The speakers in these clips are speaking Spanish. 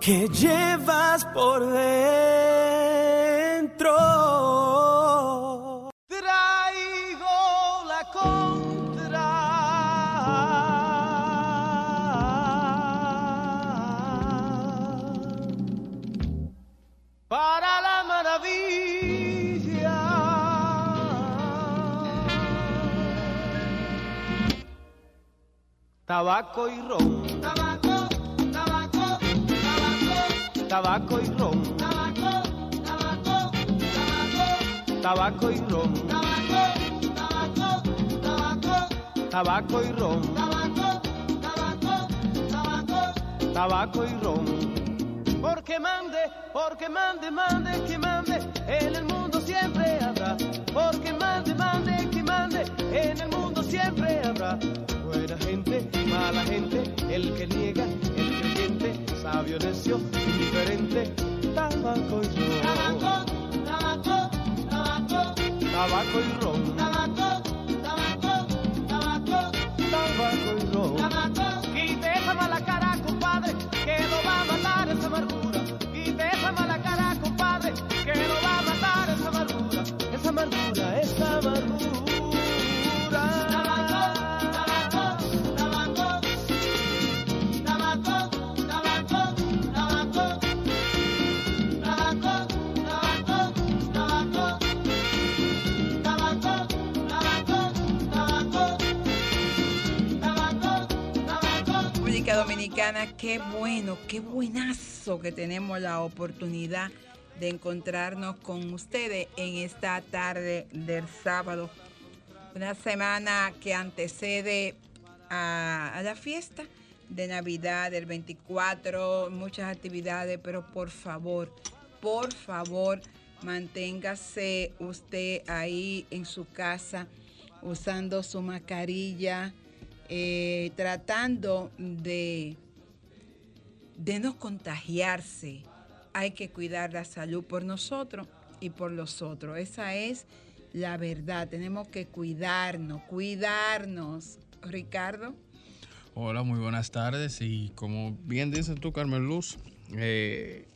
que llevas por dentro. Traigo la contra para la maravilla. Tabaco y ron. Tabaco. Y ron. Tabaco, tabaco, tabaco. Tabaco y ron. Tabaco, tabaco, tabaco. Tabaco y ron. Tabaco, tabaco, tabaco. Tabaco y ron. Porque mande, porque mande, mande, que mande, en el mundo siempre habrá. Porque mande, tabaco y ron. Tabaco, tabaco, tabaco. Tabaco y ron. Qué bueno, qué buenazo que tenemos la oportunidad de encontrarnos con ustedes en esta tarde del sábado. Una semana que antecede a, a la fiesta de Navidad del 24, muchas actividades, pero por favor, por favor, manténgase usted ahí en su casa usando su mascarilla, eh, tratando de, de no contagiarse. Hay que cuidar la salud por nosotros y por los otros. Esa es la verdad. Tenemos que cuidarnos, cuidarnos. Ricardo. Hola, muy buenas tardes. Y como bien dices tú, Carmen Luz, eh,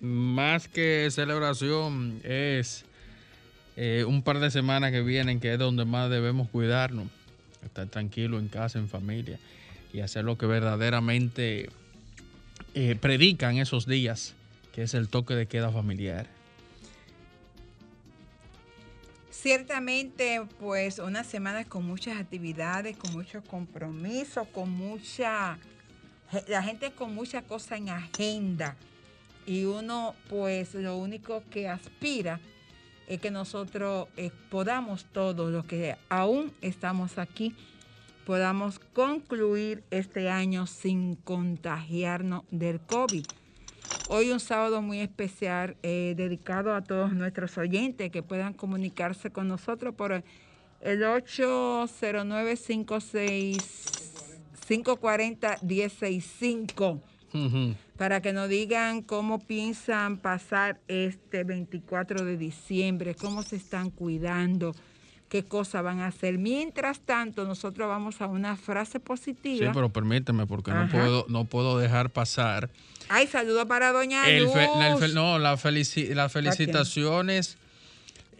más que celebración es eh, un par de semanas que vienen, que es donde más debemos cuidarnos, estar tranquilo en casa, en familia y hacer lo que verdaderamente eh, predican esos días, que es el toque de queda familiar. Ciertamente, pues una semana con muchas actividades, con muchos compromisos, con mucha, la gente con mucha cosa en agenda. Y uno, pues lo único que aspira es que nosotros eh, podamos todos los que aún estamos aquí, podamos concluir este año sin contagiarnos del COVID. Hoy un sábado muy especial eh, dedicado a todos nuestros oyentes que puedan comunicarse con nosotros por el 809-540-165 para que nos digan cómo piensan pasar este 24 de diciembre, cómo se están cuidando, qué cosas van a hacer. Mientras tanto, nosotros vamos a una frase positiva. Sí, pero permíteme, porque no puedo, no puedo dejar pasar Ay, saludo para doña El Luz. fe- la- el fe- no, la felici- las felicitaciones,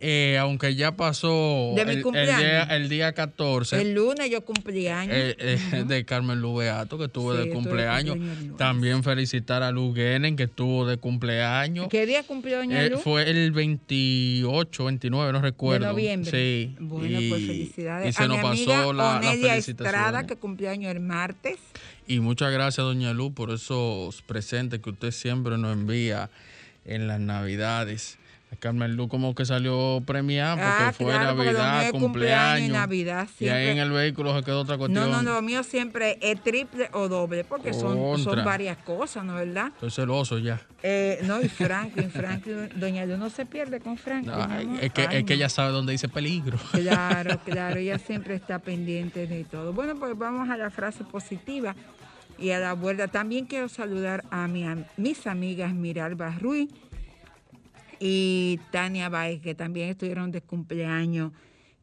eh, aunque ya pasó De mi el, el cumpleaños. día, el día 14 El lunes yo cumplí años. eh, eh, de Carmen Lu Beato, que estuvo Sí, de cumpleaños. cumpleaños. También felicitar a Lu Guenen, que estuvo de cumpleaños. ¿Qué día cumplió doña Eh, Luz? fue el 28, 29, no recuerdo. De noviembre. Sí. Bueno, y, pues felicidades. Y se a nos mi pasó la, la felicitación. Estrada, que cumplió años el martes. Y muchas gracias, doña Luz, por esos presentes que usted siempre nos envía en las Navidades. Carmen Luz como que salió premiada porque Ah, fue claro, Navidad, es cumpleaños. y Navidad. Y ahí en el vehículo se quedó otra cuestión. No, no, lo mío siempre es triple o doble, porque son, varias cosas, ¿no verdad? Estoy celoso ya. Eh, no, y Franklin, Franklin, doña Luz no se pierde con Franklin. Es que, Ay, es que no. ella sabe dónde dice peligro. Claro, claro, ella siempre está pendiente de todo. Bueno, pues vamos a la frase positiva y a la vuelta. También quiero saludar a mi am- mis amigas Miralba Ruiz y Tania Baez, que también estuvieron de cumpleaños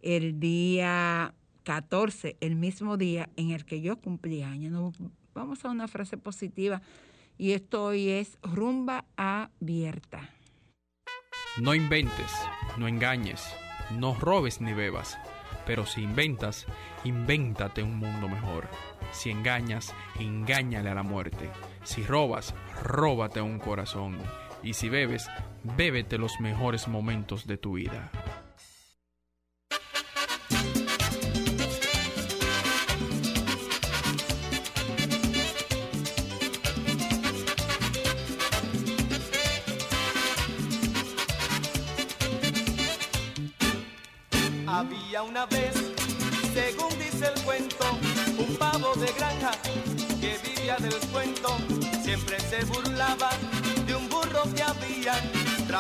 el día 14, el mismo día en el que yo cumplí años. Vamos a una frase positiva y esto hoy es rumba abierta. No inventes, no engañes, no robes ni bebas, pero si inventas, invéntate un mundo mejor. Si engañas, engáñale a la muerte. Si robas, róbate un corazón. Y si bebes, bébete los mejores momentos de tu vida. Había una vez, según dice el cuento, un pavo de granja que vivía del cuento. Siempre se burlaba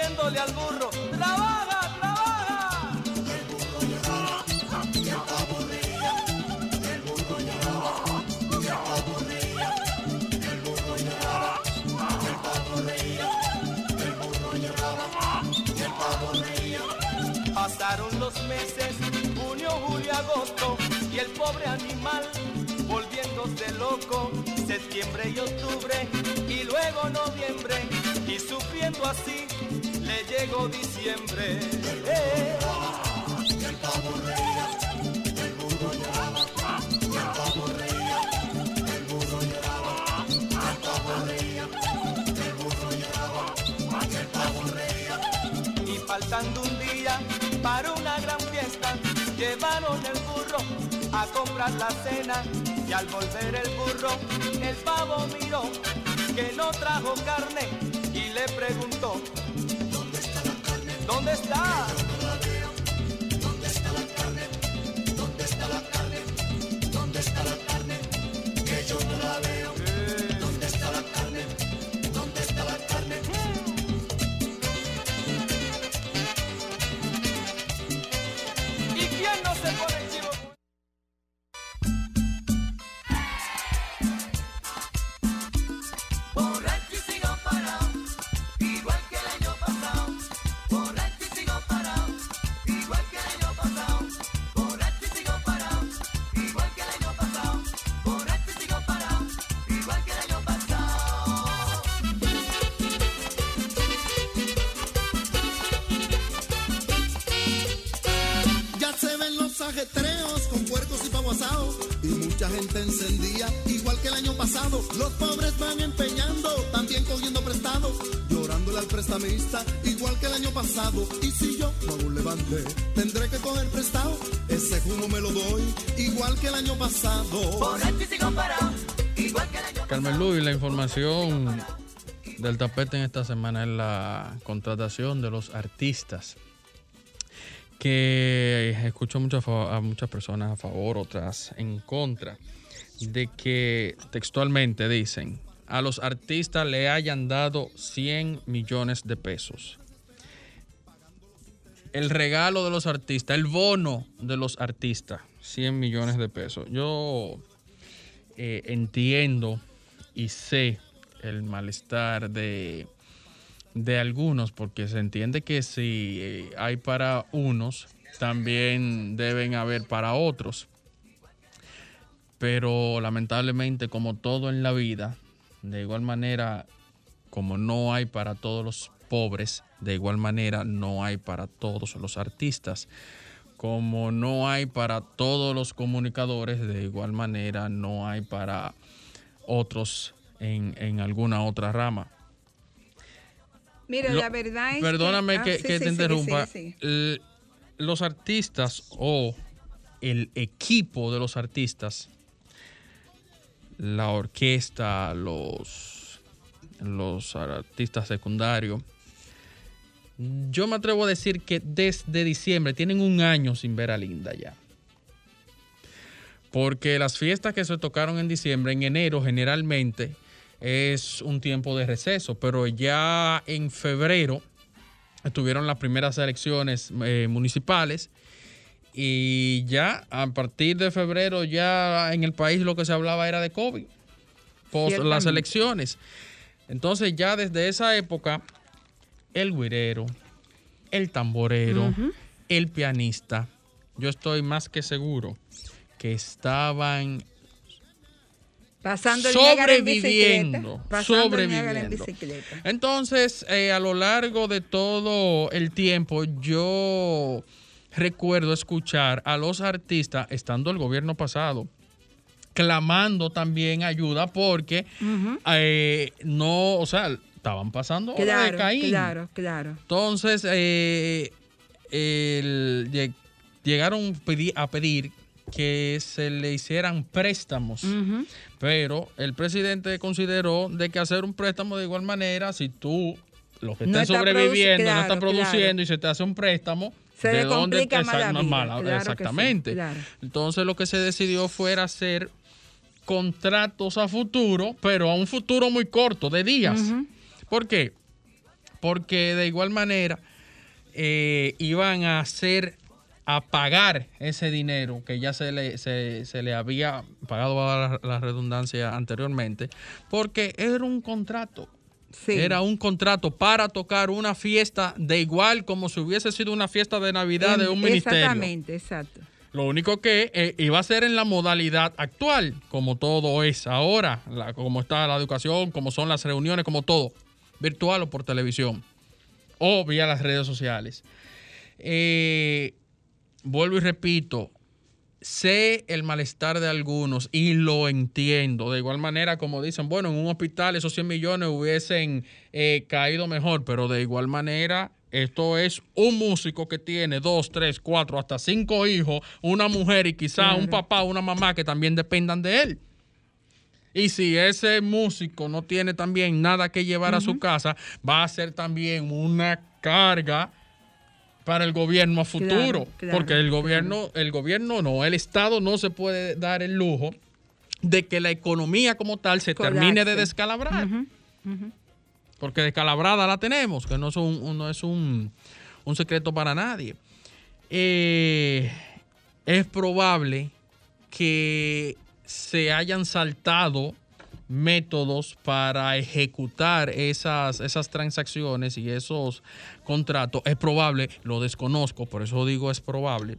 diciéndole al burro, trabaja, trabaja. Pasaron los meses, junio, julio, agosto, y el pobre animal volviéndose loco, septiembre y octubre, y luego noviembre, y sufriendo así, le llegó diciembre. Eh. Y faltando un día para una gran fiesta, llevaron el burro a comprar la cena. Y al volver el burro, el pavo miró que no trajo carne y le preguntó: ¿Dónde está? Los ajetreos con puercos y pavo asado y mucha gente encendía, igual que el año pasado. Los pobres van empeñando, también cogiendo prestado, llorándole al prestamista, igual que el año pasado. Y si yo no hago un levante, tendré que coger prestado. Ese humo me lo doy, igual que el año pasado. Borracho y sigo parado, igual que el año Carmen Luis, la información del tapete en esta semana es la contratación de los artistas. Que escucho a muchas personas a favor, otras en contra, de que textualmente dicen, a los artistas le hayan dado 100 millones de pesos. El regalo de los artistas, el bono de los artistas, 100 millones de pesos. Yo eh, entiendo y sé el malestar de, de algunos, porque se entiende que si eh, hay para unos, también deben haber para otros. Pero lamentablemente, como todo en la vida, de igual manera, como no hay para todos los pobres, de igual manera no hay para todos los artistas. Como no hay para todos los comunicadores, de igual manera no hay para otros en, en alguna otra rama. Mira, Lo- la verdad es Perdóname ah, que, sí, que sí, te interrumpa. Los artistas o el equipo de los artistas, la orquesta, los, los artistas secundarios, yo me atrevo a decir que desde diciembre tienen un año sin ver a Linda ya. Porque las fiestas que se tocaron en diciembre, en enero generalmente es un tiempo de receso, pero ya en febrero estuvieron las primeras elecciones eh, municipales y ya a partir de febrero ya en el país lo que se hablaba era de COVID, post las elecciones. Entonces ya desde esa época el güirero, el tamborero, el pianista, yo estoy más que seguro que estaban Pasando el Niágara en bicicleta. sobreviviendo, en sobreviviendo. bicicleta. Entonces, eh, a lo largo de todo el tiempo, yo recuerdo escuchar a los artistas, estando el gobierno pasado, clamando también ayuda porque eh, no, o sea, estaban pasando hora de Claro, Caín. claro, claro. Entonces, eh, el- llegaron a pedir que se le hicieran préstamos, Ujú. Pero el presidente consideró de que hacer un préstamo de igual manera, si tú lo que No estás está sobreviviendo no está claro, produciendo claro. y se te hace un préstamo, Se ¿de dónde te más mala- claro sí, Exactamente. Entonces lo que se decidió fuera hacer contratos a futuro, pero a un futuro muy corto, de días. ¿Por qué? Porque de igual manera eh, iban a hacer, a pagar ese dinero que ya se le, se, se le había pagado a la, la redundancia anteriormente, porque era un contrato. Sí. Era un contrato para tocar una fiesta de igual como si hubiese sido una fiesta de Navidad de un ministerio. Exactamente, exacto. Lo único que eh, iba a ser en la modalidad actual, como todo es ahora, la- como está la educación, como son las reuniones, como todo, virtual o por televisión, o vía las redes sociales. Eh, vuelvo y repito, sé el malestar de algunos y lo entiendo. De igual manera, como dicen, bueno, en un hospital esos 100 millones hubiesen eh, caído mejor, pero de igual manera, esto es un músico que tiene dos, tres, cuatro, hasta cinco hijos, una mujer y quizá un papá o una mamá que también dependan de él. Y si ese músico no tiene también nada que llevar a su casa, va a ser también una carga para el gobierno a futuro. claro, porque el gobierno, el gobierno no, el Estado no se puede dar el lujo de que la economía como tal se termine de descalabrar. Porque descalabrada la tenemos, que no es un, no es un, un secreto para nadie. Eh, es probable que se hayan saltado métodos para ejecutar esas, esas transacciones y esos contratos. Es probable, lo desconozco, por eso digo es probable.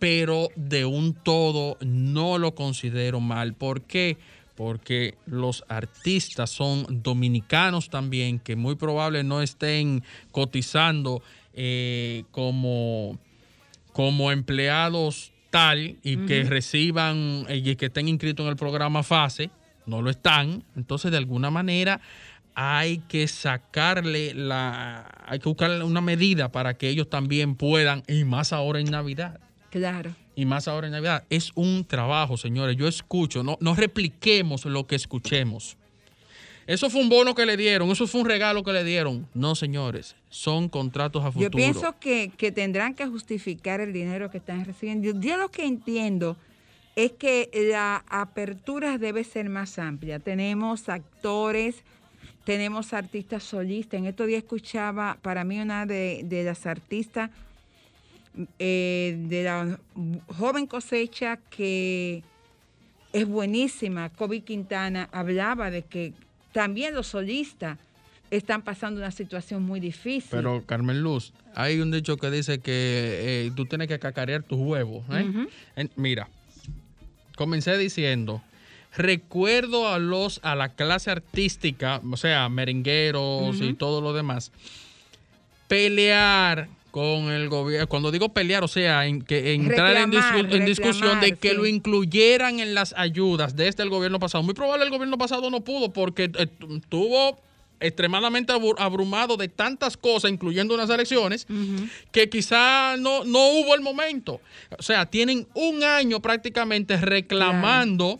Pero de un todo no lo considero mal. ¿Por qué? Porque los artistas son dominicanos también, que muy probable no estén cotizando eh, como, como empleados y que reciban eh, y que estén inscritos en el programa FASE, no lo están. Entonces, de alguna manera, hay que sacarle la, hay que buscar una medida para que ellos también puedan, y más ahora en Navidad. Claro. Y más ahora en Navidad. Es un trabajo, señores. Yo escucho, no, no repliquemos lo que escuchemos. Eso fue un bono que le dieron, eso fue un regalo que le dieron. No, señores, son contratos a futuro. Yo pienso que, que tendrán que justificar el dinero que están recibiendo. Yo, yo lo que entiendo es que la apertura debe ser más amplia. Tenemos actores, tenemos artistas solistas. En estos días escuchaba para mí una de, de las artistas eh, de la joven cosecha que es buenísima, Kobe Quintana, hablaba de que también los solistas están pasando una situación muy difícil. Pero, Carmen Luz, hay un dicho que dice que eh, tú tienes que cacarear tus huevos. ¿eh? En- mira, comencé diciendo, recuerdo a los a la clase artística, o sea, merengueros y todo lo demás, pelear con el gobierno, cuando digo pelear, o sea, en que entrar en, Reclamar, discu- en discusión de que sí. lo incluyeran en las ayudas desde el gobierno pasado. Muy probable el gobierno pasado no pudo porque eh, tu- tuvo extremadamente abru- abrumado de tantas cosas, incluyendo unas elecciones, que quizá no, no hubo el momento. O sea, tienen un año prácticamente reclamando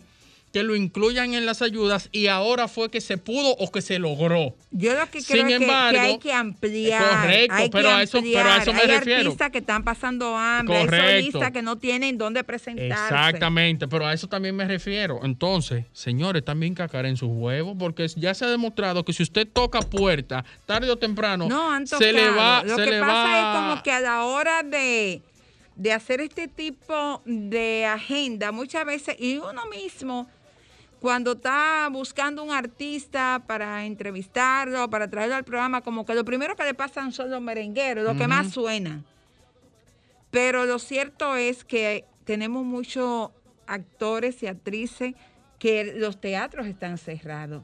que lo incluyan en las ayudas y ahora fue que se pudo o que se logró. Yo lo que Sin creo es que- embargo, que, hay que ampliar. correcto, hay que pero a eso- pero a eso me hay refiero. artistas que están pasando hambre, hay Correcto. solistas que no tienen dónde presentarse. Exactamente, pero a eso también me refiero. Entonces, señores, también cacar en sus huevos, porque ya se ha demostrado que si usted toca puerta, tarde o temprano, No, han se le va, Lo se que le pasa va. es como que a la hora de, de hacer este tipo de agenda, muchas veces, y uno mismo, cuando está buscando un artista para entrevistarlo, para traerlo al programa, como que lo primero que le pasan son los merengueros, lo que más suenan. Pero lo cierto es que tenemos muchos actores y actrices que los teatros están cerrados,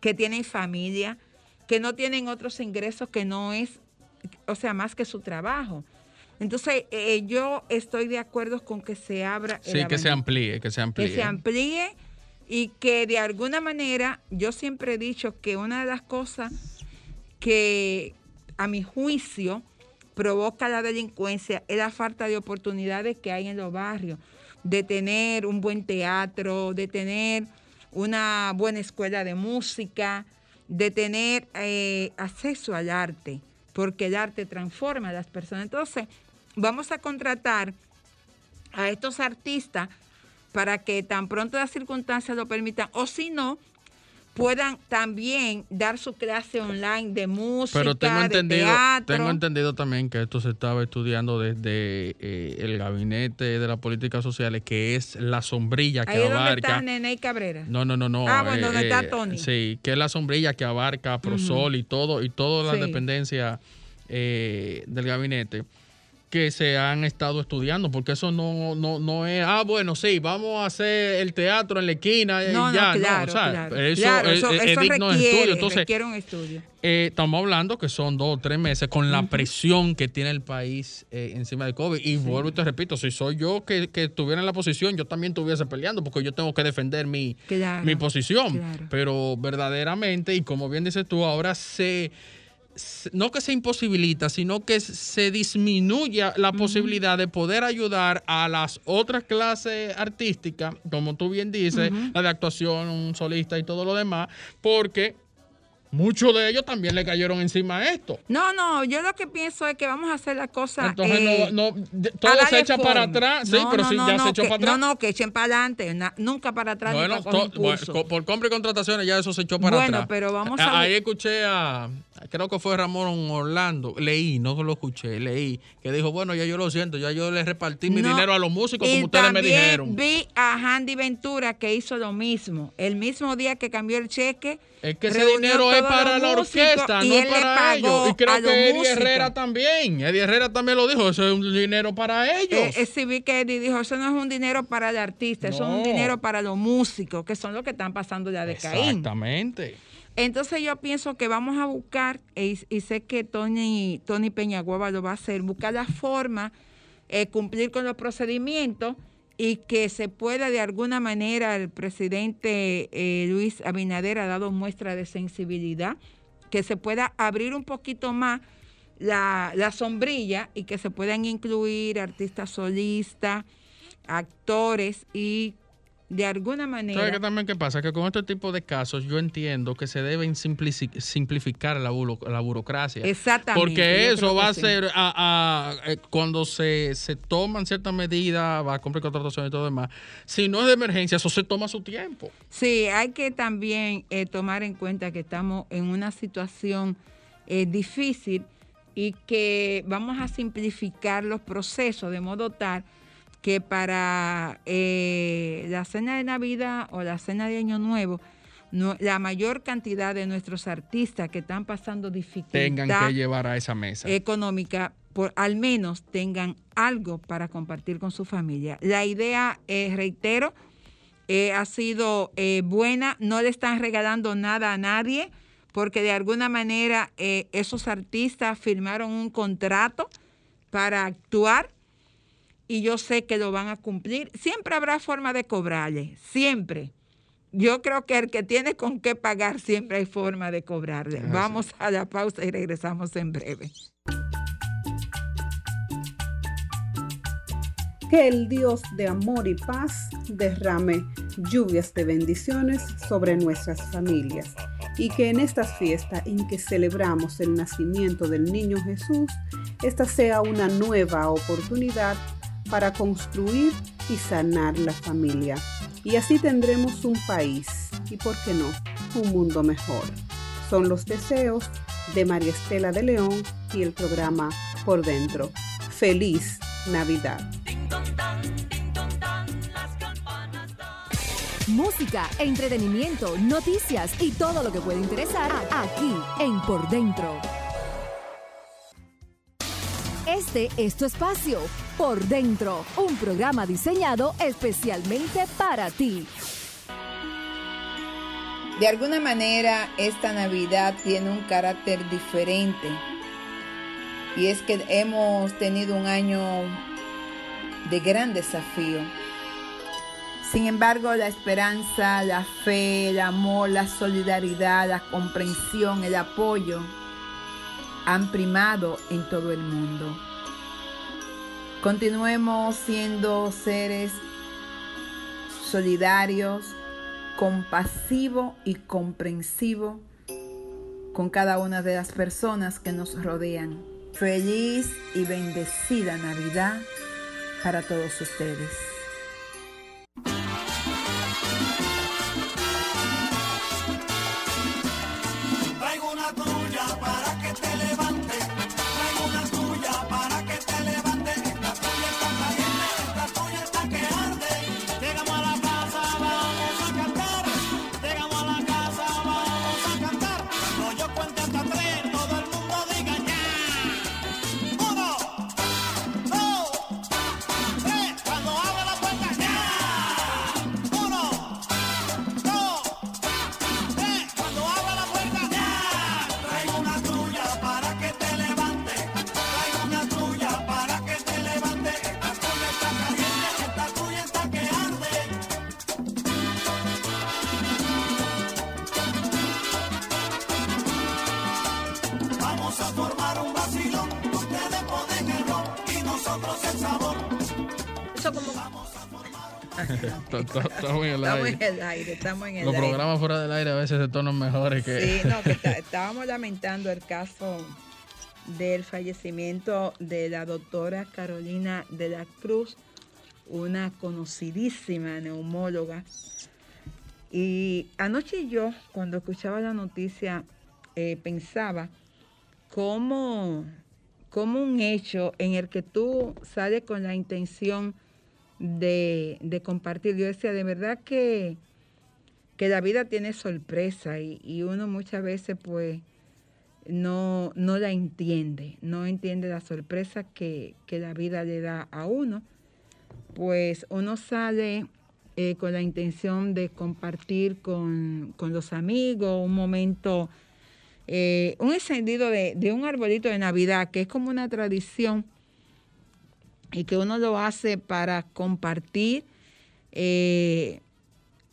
que tienen familia, que no tienen otros ingresos que no es, o sea, más que su trabajo. Entonces, eh, yo estoy de acuerdo con que se abra el Sí, que se amplíe, que se amplíe. que se amplíe y que de alguna manera, yo siempre he dicho que una de las cosas que a mi juicio provoca la delincuencia es la falta de oportunidades que hay en los barrios, de tener un buen teatro, de tener una buena escuela de música, de tener eh, acceso al arte, porque el arte transforma a las personas. Entonces, vamos a contratar a estos artistas para que tan pronto las circunstancias lo permitan, o si no, puedan también dar su clase online de música, Pero tengo de entendido, teatro. tengo entendido también que esto se estaba estudiando desde eh, el gabinete de las políticas sociales, que es la sombrilla que Ahí es donde abarca. está Nene Cabrera. No, no, no, no. Ah, bueno, donde está eh, Tony. Sí, que es la sombrilla que abarca Prosol y todo, y todas las Sí. dependencias eh, del gabinete que se han estado estudiando, porque eso no, no, no es, ah, bueno, sí, vamos a hacer el teatro en la esquina y no, ya, claro, no, o sea, claro. eso, Claro, es, eso, es- es eso digno de requiere, estudio. Entonces, un estudio. eh, estamos hablando que son dos o tres meses con la presión que tiene el país eh, encima del COVID. Y vuelvo y te repito, si soy yo que, que estuviera en la posición, yo también estuviese peleando porque yo tengo que defender mi, mi posición. Pero verdaderamente, y como bien dices tú, ahora se- no que se imposibilita, sino que se disminuye la posibilidad de poder ayudar a las otras clases artísticas, como tú bien dices, la de actuación, un solista y todo lo demás, porque muchos de ellos también le cayeron encima a esto. No, no, yo lo que pienso es que vamos a hacer la cosa. Entonces, eh, no, no, todo se echa para forma. atrás. Sí, No, pero no, sí, no, ya no, se echó que- para atrás. No, no, que echen para adelante, nunca para atrás. Bueno, nunca to- bueno, por compra y contrataciones ya eso se echó para Bueno, atrás. pero vamos a- Ahí escuché a, creo que fue Ramón Orlando, leí, no lo escuché, leí, que dijo, bueno, ya yo lo siento, ya yo le repartí mi No, dinero a los músicos como ustedes me dijeron. Vi a Handy Ventura que hizo lo mismo. El mismo día que cambió el cheque. Es que ese dinero es para la orquesta, no es para ellos. Y creo que Eddie músicos. Herrera también. Eddie Herrera también lo dijo, eso es un dinero para ellos. Eh, eh, sí, vi que Eddie dijo, eso no es un dinero para el artista, eso es un dinero para los músicos, que son los que están pasando ya de Caín. Exactamente. Entonces yo pienso que vamos a buscar, y, y sé que Tony, Tony Peñaguaba lo va a hacer, buscar la forma, eh, cumplir con los procedimientos y que se pueda de alguna manera, el presidente eh, Luis Abinader ha dado muestra de sensibilidad, que se pueda abrir un poquito más la, la sombrilla y que se puedan incluir artistas solistas, actores y de alguna manera... ¿Sabes qué también qué pasa? Que con este tipo de casos yo entiendo que se deben simplificar la, buro- la burocracia. Exactamente, Porque eso va a sí. ser, a- a- eh, cuando se, se toman ciertas medidas, va a cumplir contratación y todo demás, si no es de emergencia, eso se toma su tiempo. Sí, hay que también eh, tomar en cuenta que estamos en una situación eh, difícil y que vamos a simplificar los procesos de modo tal que para eh, la cena de Navidad o la cena de Año Nuevo, no- la mayor cantidad de nuestros artistas que están pasando dificultad Tengan que llevar a esa mesa. económica, por al menos tengan algo para compartir con su familia. La idea, eh, reitero, eh, ha sido eh, buena, no le están regalando nada a nadie, porque de alguna manera eh, esos artistas firmaron un contrato para actuar y yo sé que lo van a cumplir. Siempre habrá forma de cobrarle, siempre. Yo creo que el que tiene con qué pagar, siempre hay forma de cobrarle. Vamos a la pausa y regresamos en breve. Que el Dios de amor y paz derrame lluvias de bendiciones sobre nuestras familias y que en estas fiestas en que celebramos el nacimiento del niño Jesús, esta sea una nueva oportunidad para construir y sanar la familia. Y así tendremos un país y, por qué no, un mundo mejor. Son los deseos de María Estela de León y el programa Por Dentro. Feliz Navidad. Música, entretenimiento, noticias y todo lo que puede interesar aquí en Por Dentro. Este es tu espacio, Por Dentro, un programa diseñado especialmente para ti. De alguna manera, esta Navidad tiene un carácter diferente. Y es que hemos tenido un año de gran desafío. Sin embargo, la esperanza, la fe, el amor, la solidaridad, la comprensión, el apoyo han primado en todo el mundo. Continuemos siendo seres solidarios, compasivos y comprensivos con cada una de las personas que nos rodean. Feliz y bendecida Navidad para todos ustedes. Estamos en el aire. en el aire, estamos en el Los aire. programas fuera del aire a veces se tornan mejores que. Sí, no, que está- estábamos lamentando el caso del fallecimiento de la doctora Carolina de la Cruz, una conocidísima neumóloga. Y anoche yo, cuando escuchaba la noticia, eh, pensaba cómo, cómo un hecho en el que tú sales con la intención de, de compartir, yo decía, de verdad que que la vida tiene sorpresa y, y uno muchas veces pues no, no la entiende, no entiende la sorpresa que, que la vida le da a uno. Pues uno sale eh, con la intención de compartir con, con los amigos un momento, eh, un encendido de, de un arbolito de Navidad, que es como una tradición y que uno lo hace para compartir eh,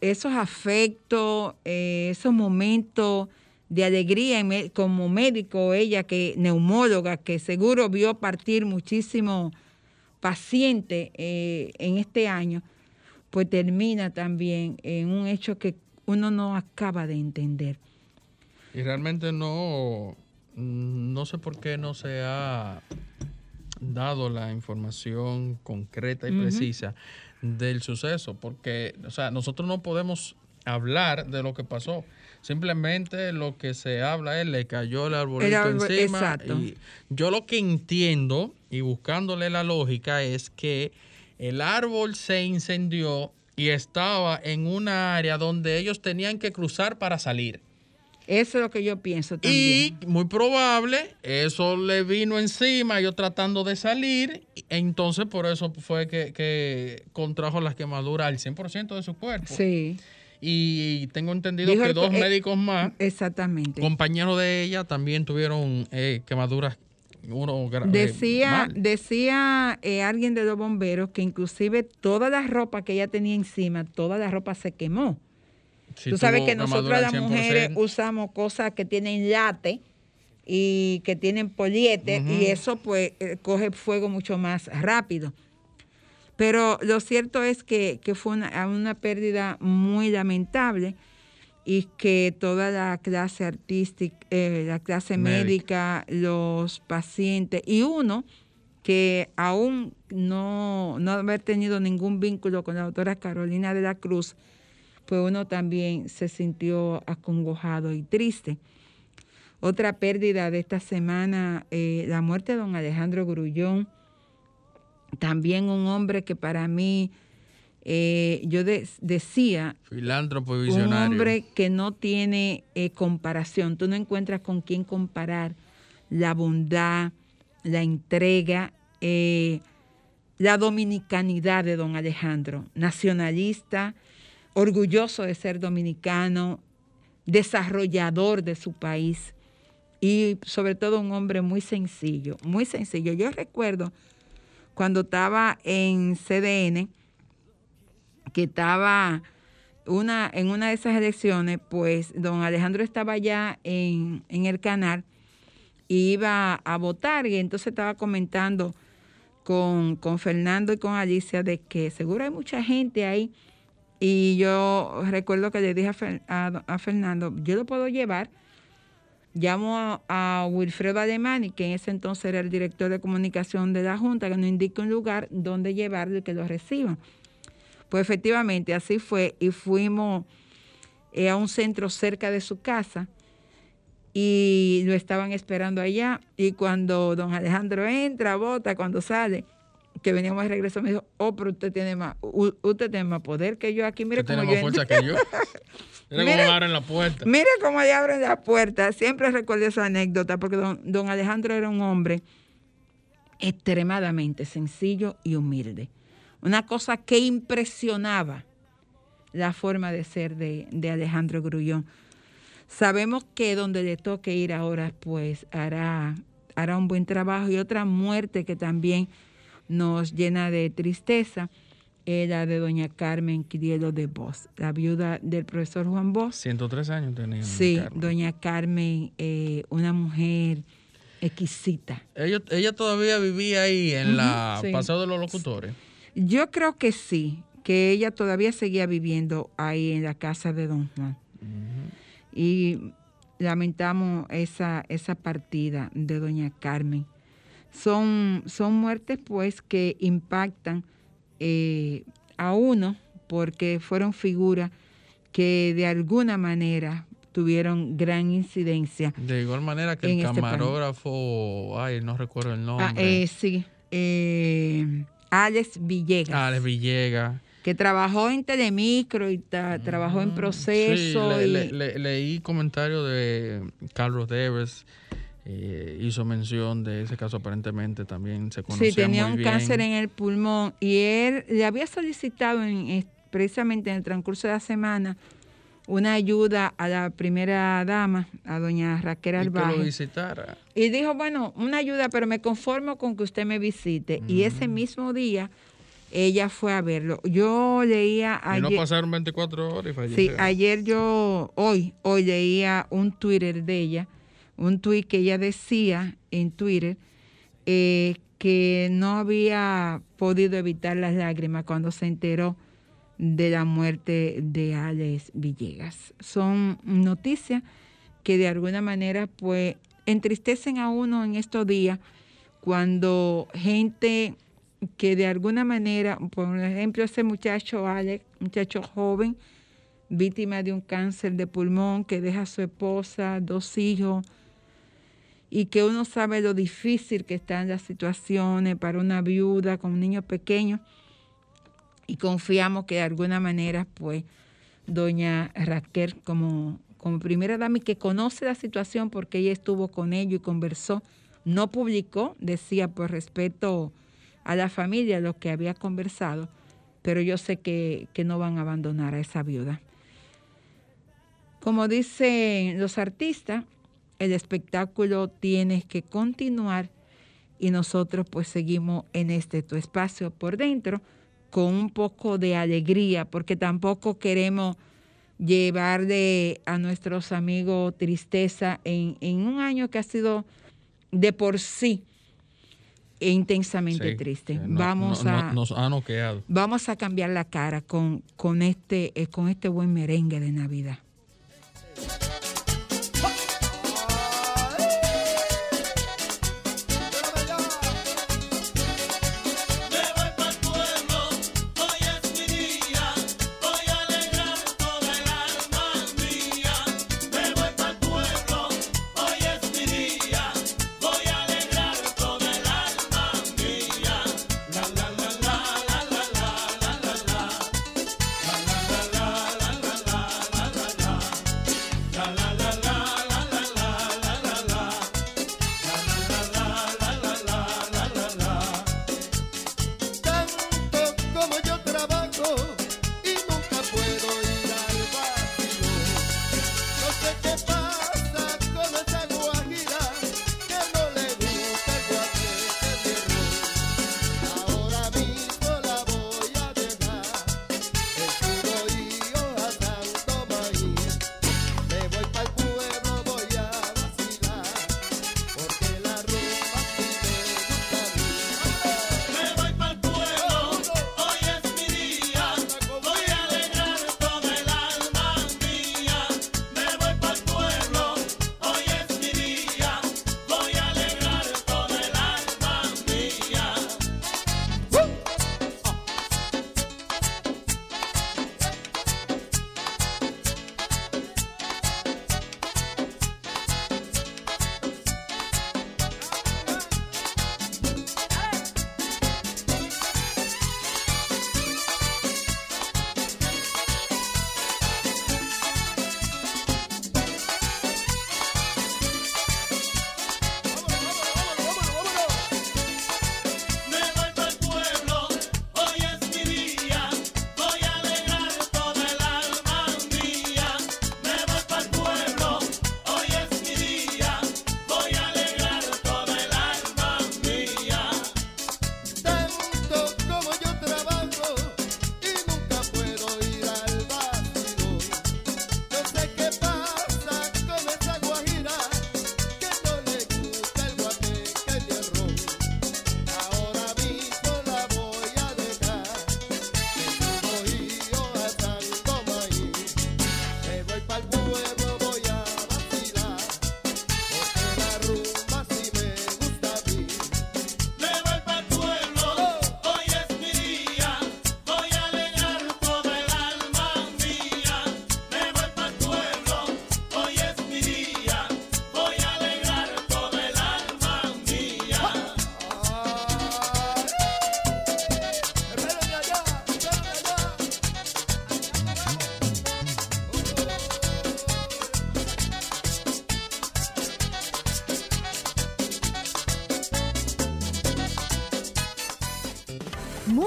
esos afectos, eh, esos momentos de alegría como médico, ella que neumóloga, que seguro vio partir muchísimos pacientes eh, en este año, pues termina también en un hecho que uno no acaba de entender. Y realmente no, no sé por qué no se ha dado la información concreta y precisa del suceso, porque, o sea, nosotros no podemos hablar de lo que pasó. Simplemente lo que se habla es le cayó el arbolito El árbol- encima. exacto. Y yo lo que entiendo y buscándole la lógica es que el árbol se incendió y estaba en una área donde ellos tenían que cruzar para salir. Eso es lo que yo pienso también. Y muy probable, eso le vino encima, yo tratando de salir, e entonces por eso fue que, que contrajo las quemaduras al 100% de su cuerpo. sí, Y tengo entendido Dijo que dos eh, médicos más, exactamente. compañeros de ella, también tuvieron eh, quemaduras. Uno eh, Decía, decía eh, alguien de los bomberos que inclusive toda la ropa que ella tenía encima, toda la ropa se quemó. Sí Tú sabes que nosotros las al 100%. mujeres usamos cosas que tienen late y que tienen poliéster Ujú. y eso pues eh, coge fuego mucho más rápido. Pero lo cierto es que, que fue una, una pérdida muy lamentable y que toda la clase artística, eh, la clase Médica. médica, los pacientes y uno que aún no, no haber tenido ningún vínculo con la doctora Carolina de la Cruz, pues uno también se sintió acongojado y triste. Otra pérdida de esta semana, eh, la muerte de don Alejandro Grullón, también un hombre que para mí, eh, yo de- decía, Filántropo y un visionario. hombre que no tiene eh, comparación. Tú no encuentras con quién comparar la bondad, la entrega, eh, la dominicanidad de don Alejandro. Nacionalista, orgulloso de ser dominicano, desarrollador de su país y sobre todo un hombre muy sencillo, muy sencillo. Yo recuerdo cuando estaba en CDN, que estaba una, en una de esas elecciones, pues don Alejandro estaba ya en, en el canal y iba a votar y entonces estaba comentando con, con Fernando y con Alicia de que seguro hay mucha gente ahí y yo recuerdo que le dije a, Fer- a- a Fernando, yo lo puedo llevar, llamo a, a Wilfredo Alemani, que en ese entonces era el director de comunicación de la Junta, que nos indique un lugar donde llevarlo y que lo reciban. Pues efectivamente, así fue y fuimos eh, a un centro cerca de su casa y lo estaban esperando allá y cuando don Alejandro entra, vota, cuando sale, que veníamos de regreso, me dijo, oh, pero usted tiene más, usted tiene más poder que yo aquí, mire Usted cómo tiene yo más entro". fuerza que yo. Mira Mira- cómo me abren la puerta. Mire cómo le abren la puerta. Siempre recuerdo esa anécdota porque don, don Alejandro era un hombre extremadamente sencillo y humilde. Una cosa que impresionaba la forma de ser de, de Alejandro Grullón. Sabemos que donde le toque ir ahora, pues hará, hará un buen trabajo. Y otra muerte que también nos llena de tristeza es la de doña Carmen Quirielo de Vos, la viuda del profesor Juan Vos. 103 años tenía. Sí, Carmen. doña Carmen, eh, una mujer exquisita. Ella, ella todavía vivía ahí en la sí. Paseo de los Locutores. Yo creo que sí, que ella todavía seguía viviendo ahí en la casa de don Juan. Y lamentamos esa, esa partida de doña Carmen. Son, son muertes pues que impactan eh, a uno porque fueron figuras que de alguna manera tuvieron gran incidencia. De igual manera que el este camarógrafo, ay, no recuerdo el nombre. Ah, eh, sí, eh, Alex Villegas. Alex Villegas. que trabajó en Telemicro y ta- trabajó en proceso. Mm, Sí, le- y- le- le- leí comentarios de Carlos Deves. Eh, hizo mención de ese caso aparentemente también se conocía sí, tenía muy un bien. cáncer en el pulmón y él le había solicitado en- en- precisamente en el transcurso de la semana una ayuda a la primera dama, a doña Raquel Y que lo visitara. Y dijo, bueno, una ayuda, pero me conformo con que usted me visite. Y ese mismo día ella fue a verlo. Yo leía Y no ayer... pasaron 24 horas y falleció. Sí, ayer yo, hoy, hoy leía un Twitter de ella, un tweet que ella decía en Twitter eh, que no había podido evitar las lágrimas cuando se enteró de la muerte de Alex Villegas. Son noticias que de alguna manera pues entristecen a uno en estos días cuando gente que de alguna manera, por ejemplo, ese muchacho Alex, muchacho joven, víctima de un cáncer de pulmón, que deja a su esposa, dos hijos, y que uno sabe lo difícil que están las situaciones para una viuda con niños pequeños, y confiamos que de alguna manera, pues, doña Raquel, como, como primera dama y que conoce la situación porque ella estuvo con ellos y conversó. No publicó, decía por respeto a la familia lo que había conversado, pero yo sé que, que no van a abandonar a esa viuda. Como dicen los artistas, el espectáculo tiene que continuar y nosotros pues seguimos en este tu espacio por dentro con un poco de alegría porque tampoco queremos llevarle a nuestros amigos tristeza en, en un año que ha sido de por sí intensamente Sí, triste. eh, no- vamos no- no- a nos ha noqueado. vamos a cambiar la cara con, con este eh, con este buen merengue de Navidad.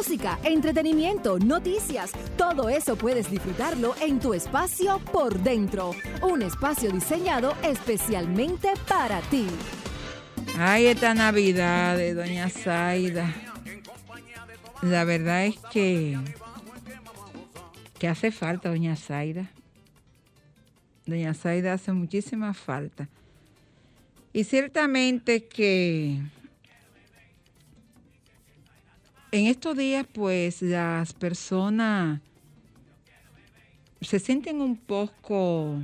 Música, entretenimiento, noticias, todo eso puedes disfrutarlo en tu espacio por dentro. Un espacio diseñado especialmente para ti. Ay, esta Navidad de Doña Zaida. La verdad es que, que hace falta Doña Zaida. Doña Zaida hace muchísima falta. Y ciertamente que en estos días, pues las personas se sienten un poco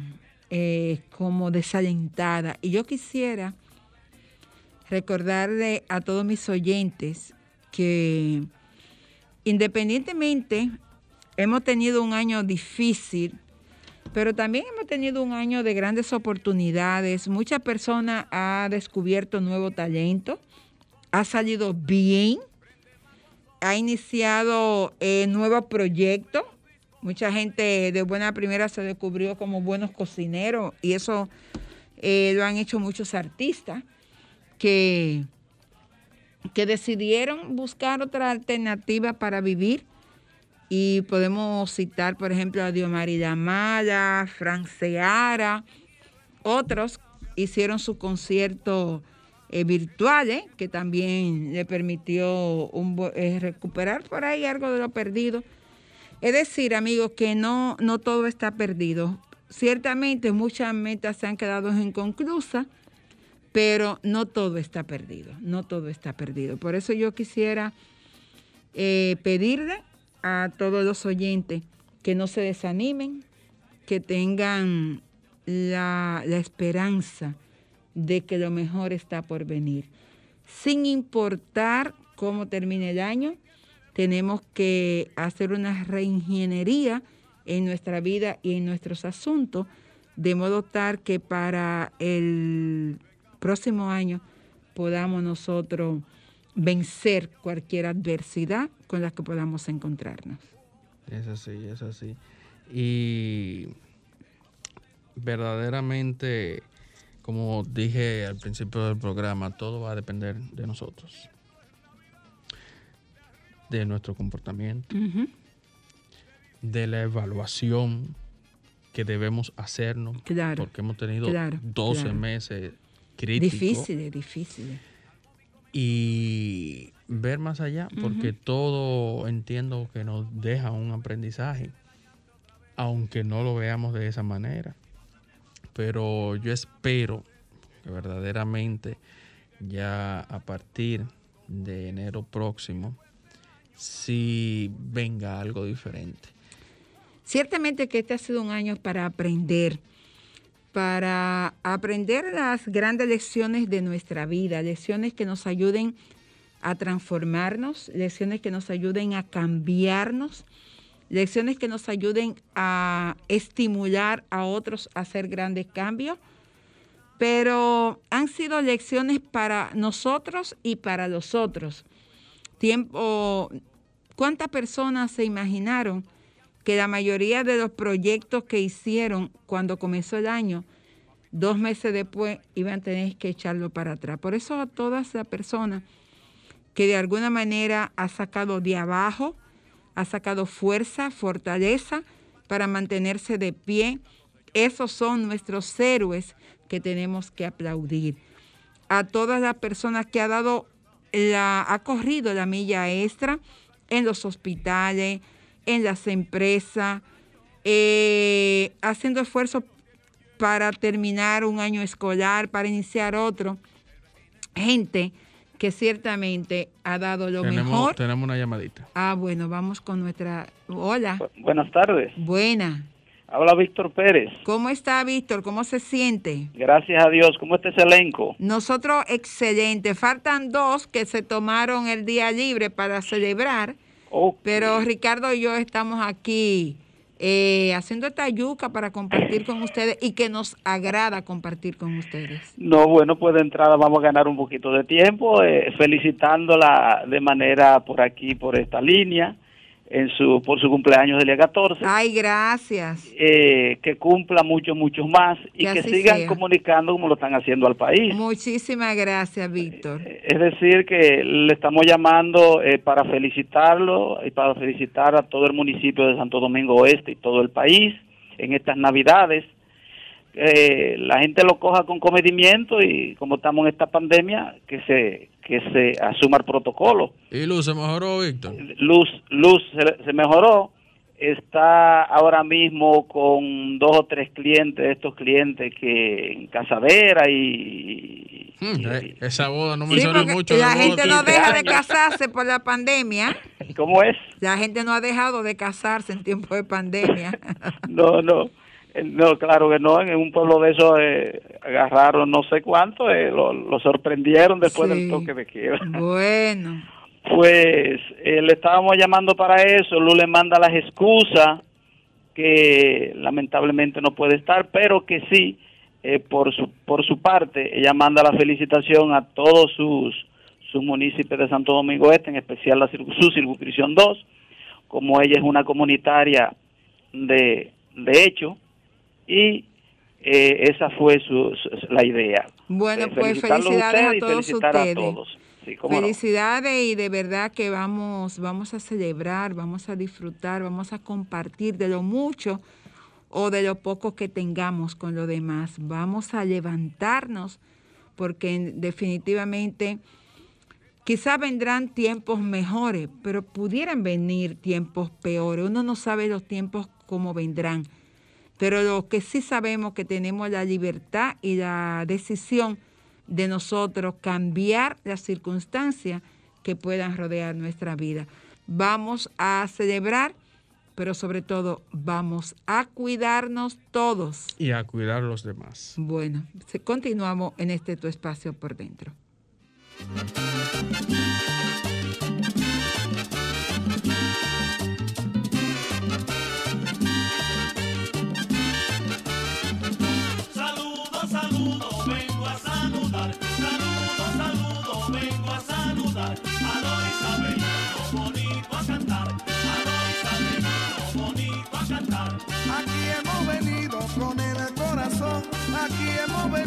eh, como desalentadas. Y yo quisiera recordarle a todos mis oyentes que independientemente hemos tenido un año difícil, pero también hemos tenido un año de grandes oportunidades. Muchas personas han descubierto nuevo talento, ha salido bien, ha iniciado eh, nuevos proyectos Mucha gente de buena primera se descubrió como buenos cocineros y eso eh, lo han hecho muchos artistas que, que decidieron buscar otra alternativa para vivir. Y podemos citar, por ejemplo, a Diomari Damala, Frank Seara, otros hicieron sus conciertos eh, virtuales, que también le permitió eh, recuperar por ahí algo de lo perdido. Es decir, amigos, que no, no todo está perdido. Ciertamente muchas metas se han quedado inconclusas, pero no todo está perdido, no todo está perdido. Por eso yo quisiera eh, pedirle a todos los oyentes que no se desanimen, que tengan la esperanza de que lo mejor está por venir. Sin importar cómo termine el año, tenemos que hacer una reingeniería en nuestra vida y en nuestros asuntos, de modo tal que para el próximo año podamos nosotros vencer cualquier adversidad con la que podamos encontrarnos. Es así, es así. Y verdaderamente, como dije al principio del programa, todo va a depender de nosotros. De nuestro comportamiento, de la evaluación que debemos hacernos. Claro, Porque hemos tenido claro, 12 claro. meses críticos. Difíciles, difíciles. y ver más allá, porque todo entiendo que nos deja un aprendizaje, aunque no lo veamos de esa manera. Pero yo espero que verdaderamente ya a partir de enero próximo, si venga algo diferente. Ciertamente que este ha sido un año para aprender, para aprender las grandes lecciones de nuestra vida, lecciones que nos ayuden a transformarnos, lecciones que nos ayuden a cambiarnos, lecciones que nos ayuden a estimular a otros a hacer grandes cambios, pero han sido lecciones para nosotros y para los otros. Tiempo, ¿cuántas personas se imaginaron? que la mayoría de los proyectos que hicieron cuando comenzó el año, dos meses después iban a tener que echarlo para atrás. Por eso a toda esa persona que de alguna manera ha sacado de abajo, ha sacado fuerza, fortaleza para mantenerse de pie, esos son nuestros héroes que tenemos que aplaudir. A todas las personas que ha dado la, ha corrido la milla extra en los hospitales, en las empresas, eh, haciendo esfuerzos para terminar un año escolar, para iniciar otro. Gente que ciertamente ha dado lo tenemos, mejor. tenemos una llamadita. Ah, bueno, vamos con nuestra... Hola. Buenas tardes. Buena. Habla Víctor Pérez. ¿Cómo está Víctor? ¿Cómo se siente? Gracias a Dios. ¿Cómo está ese elenco? Nosotros, excelente. Faltan dos que se tomaron el día libre para celebrar. Pero Ricardo y yo estamos aquí eh, haciendo esta yuca para compartir con ustedes y que nos agrada compartir con ustedes. No, bueno, pues de entrada vamos a ganar un poquito de tiempo, eh, felicitándola de manera por aquí, por esta línea, en su por su cumpleaños del día 14. Ay, gracias. Eh, que cumpla muchos, muchos más y Que sigan sea. comunicando como lo están haciendo al país. Muchísimas gracias, Víctor. Es decir, que le estamos llamando eh, para felicitarlo y para felicitar a todo el municipio de Santo Domingo Oeste y todo el país en estas Navidades. Eh, la gente lo coja con comedimiento y como estamos en esta pandemia, que se que se asuma el protocolo. ¿Y Luz se mejoró, Víctor? Luz, Luz se, se mejoró, está ahora mismo con dos o tres clientes, estos clientes que en casadera y, Hmm, eh, esa boda no me Sí, salió mucho. la gente no deja de casarse por la pandemia. ¿Cómo es? La gente no ha dejado de casarse en tiempo de pandemia. No, no, no, claro que no. En un pueblo de esos eh, agarraron no sé cuánto, eh, lo, lo sorprendieron después Sí. del toque de queda. Bueno. Pues eh, le estábamos llamando para eso. Lu le manda las excusas que lamentablemente no puede estar, pero que sí, por su por su parte, ella manda la felicitación a todos sus sus municipios de Santo Domingo Este, en especial la su circunscripción 2, como ella es una comunitaria de, de hecho y eh, esa fue su, su- la idea. Bueno, Eh, pues felicidades a todos a ustedes. todos. Sí, cómo no. Felicidades y de verdad que vamos, vamos a celebrar, vamos a disfrutar, vamos a compartir de lo mucho o de lo poco que tengamos con lo demás. Vamos a levantarnos porque definitivamente quizá vendrán tiempos mejores, pero pudieran venir tiempos peores. Uno no sabe los tiempos cómo vendrán. Pero lo que sí sabemos que tenemos la libertad y la decisión de nosotros cambiar las circunstancias que puedan rodear nuestra vida. Vamos a celebrar, pero sobre todo vamos a cuidarnos todos. Y a cuidar a los demás. Bueno, continuamos en este tu espacio por dentro.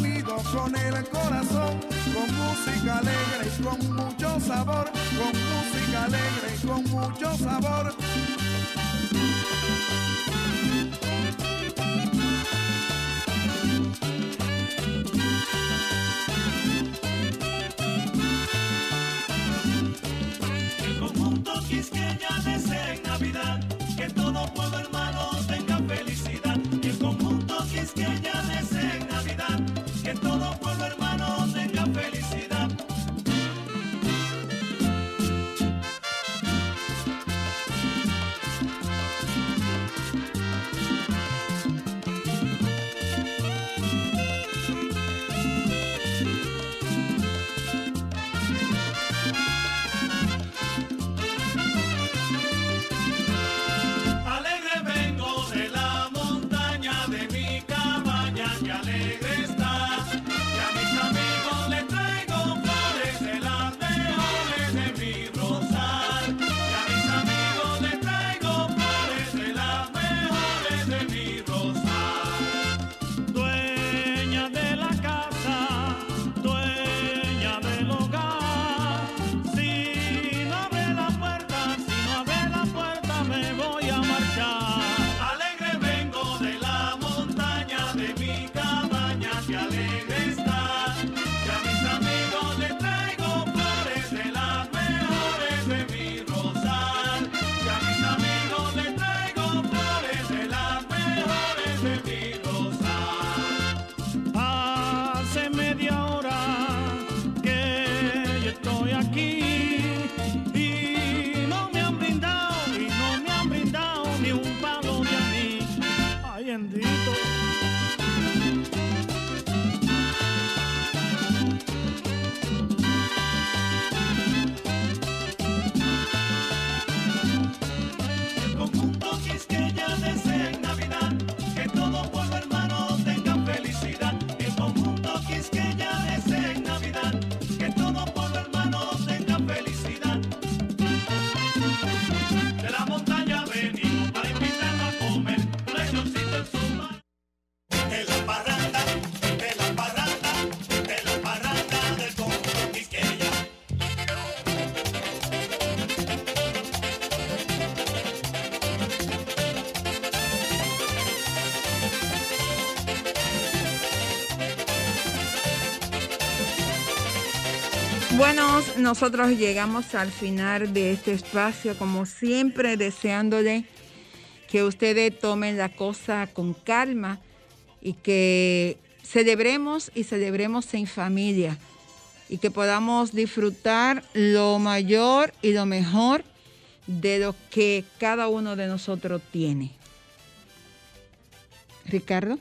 Con el corazón, con música alegre y con mucho sabor, con música alegre y con mucho sabor. El conjunto Quisqueya desea en Navidad que todo pueblo hermano tenga nosotros llegamos al final de este espacio, como siempre, deseándole que ustedes tomen la cosa con calma y que celebremos y celebremos en familia y que podamos disfrutar lo mayor y lo mejor de lo que cada uno de nosotros tiene. Ricardo.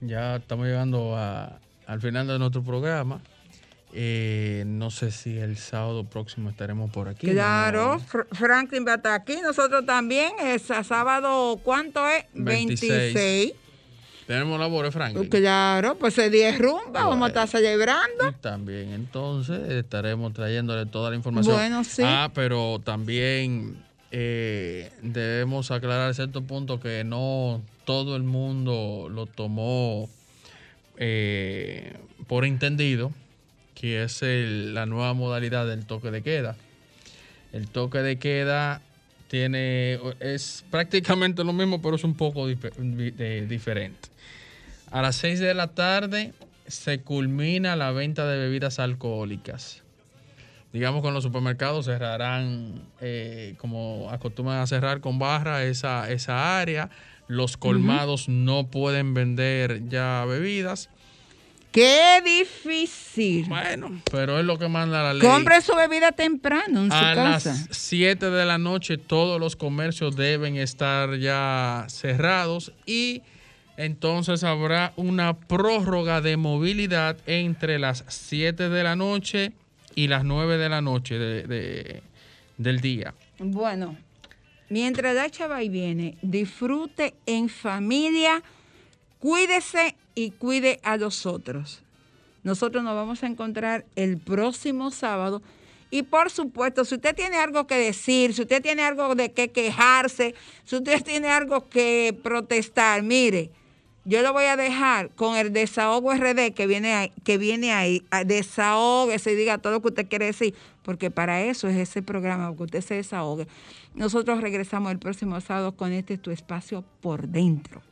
Ya estamos llegando al final de nuestro programa. Eh, no sé si el sábado próximo estaremos por aquí. Claro, Franklin va a estar aquí, nosotros también, es a sábado, ¿cuánto es? 26. 26. Tenemos labores, Franklin. Claro, pues el día es rumba, vamos a estar celebrando. También, entonces estaremos trayéndole toda la información. Bueno, sí. Ah, pero también eh, debemos aclarar cierto punto que no todo el mundo lo tomó eh, por entendido, que es el- la nueva modalidad del toque de queda. El toque de queda tiene es prácticamente lo mismo, pero es un poco dife- di- de- diferente. A las 6 de la tarde se culmina la venta de bebidas alcohólicas. Digamos que en los supermercados cerrarán, eh, como acostumbran a cerrar con barra, esa, esa área. Los colmados no pueden vender ya bebidas. Qué difícil. Bueno, pero es lo que manda la ley. Compre su bebida temprano en su A casa. las 7 de la noche todos los comercios deben estar ya cerrados y entonces habrá una prórroga de movilidad entre las 7 de la noche y las 9 de la noche de- de- del día. Bueno, mientras la chava y viene, disfrute en familia, cuídese y cuide a los otros. Nosotros nos vamos a encontrar el próximo sábado. Y por supuesto, si usted tiene algo que decir, si usted tiene algo de que quejarse, si usted tiene algo que protestar, mire, yo lo voy a dejar con el desahogo RD que viene ahí, que viene ahí. Ah, Desahógese y diga todo lo que usted quiere decir, porque para eso es ese programa, que usted se desahogue. Nosotros regresamos el próximo sábado con este tu espacio por dentro.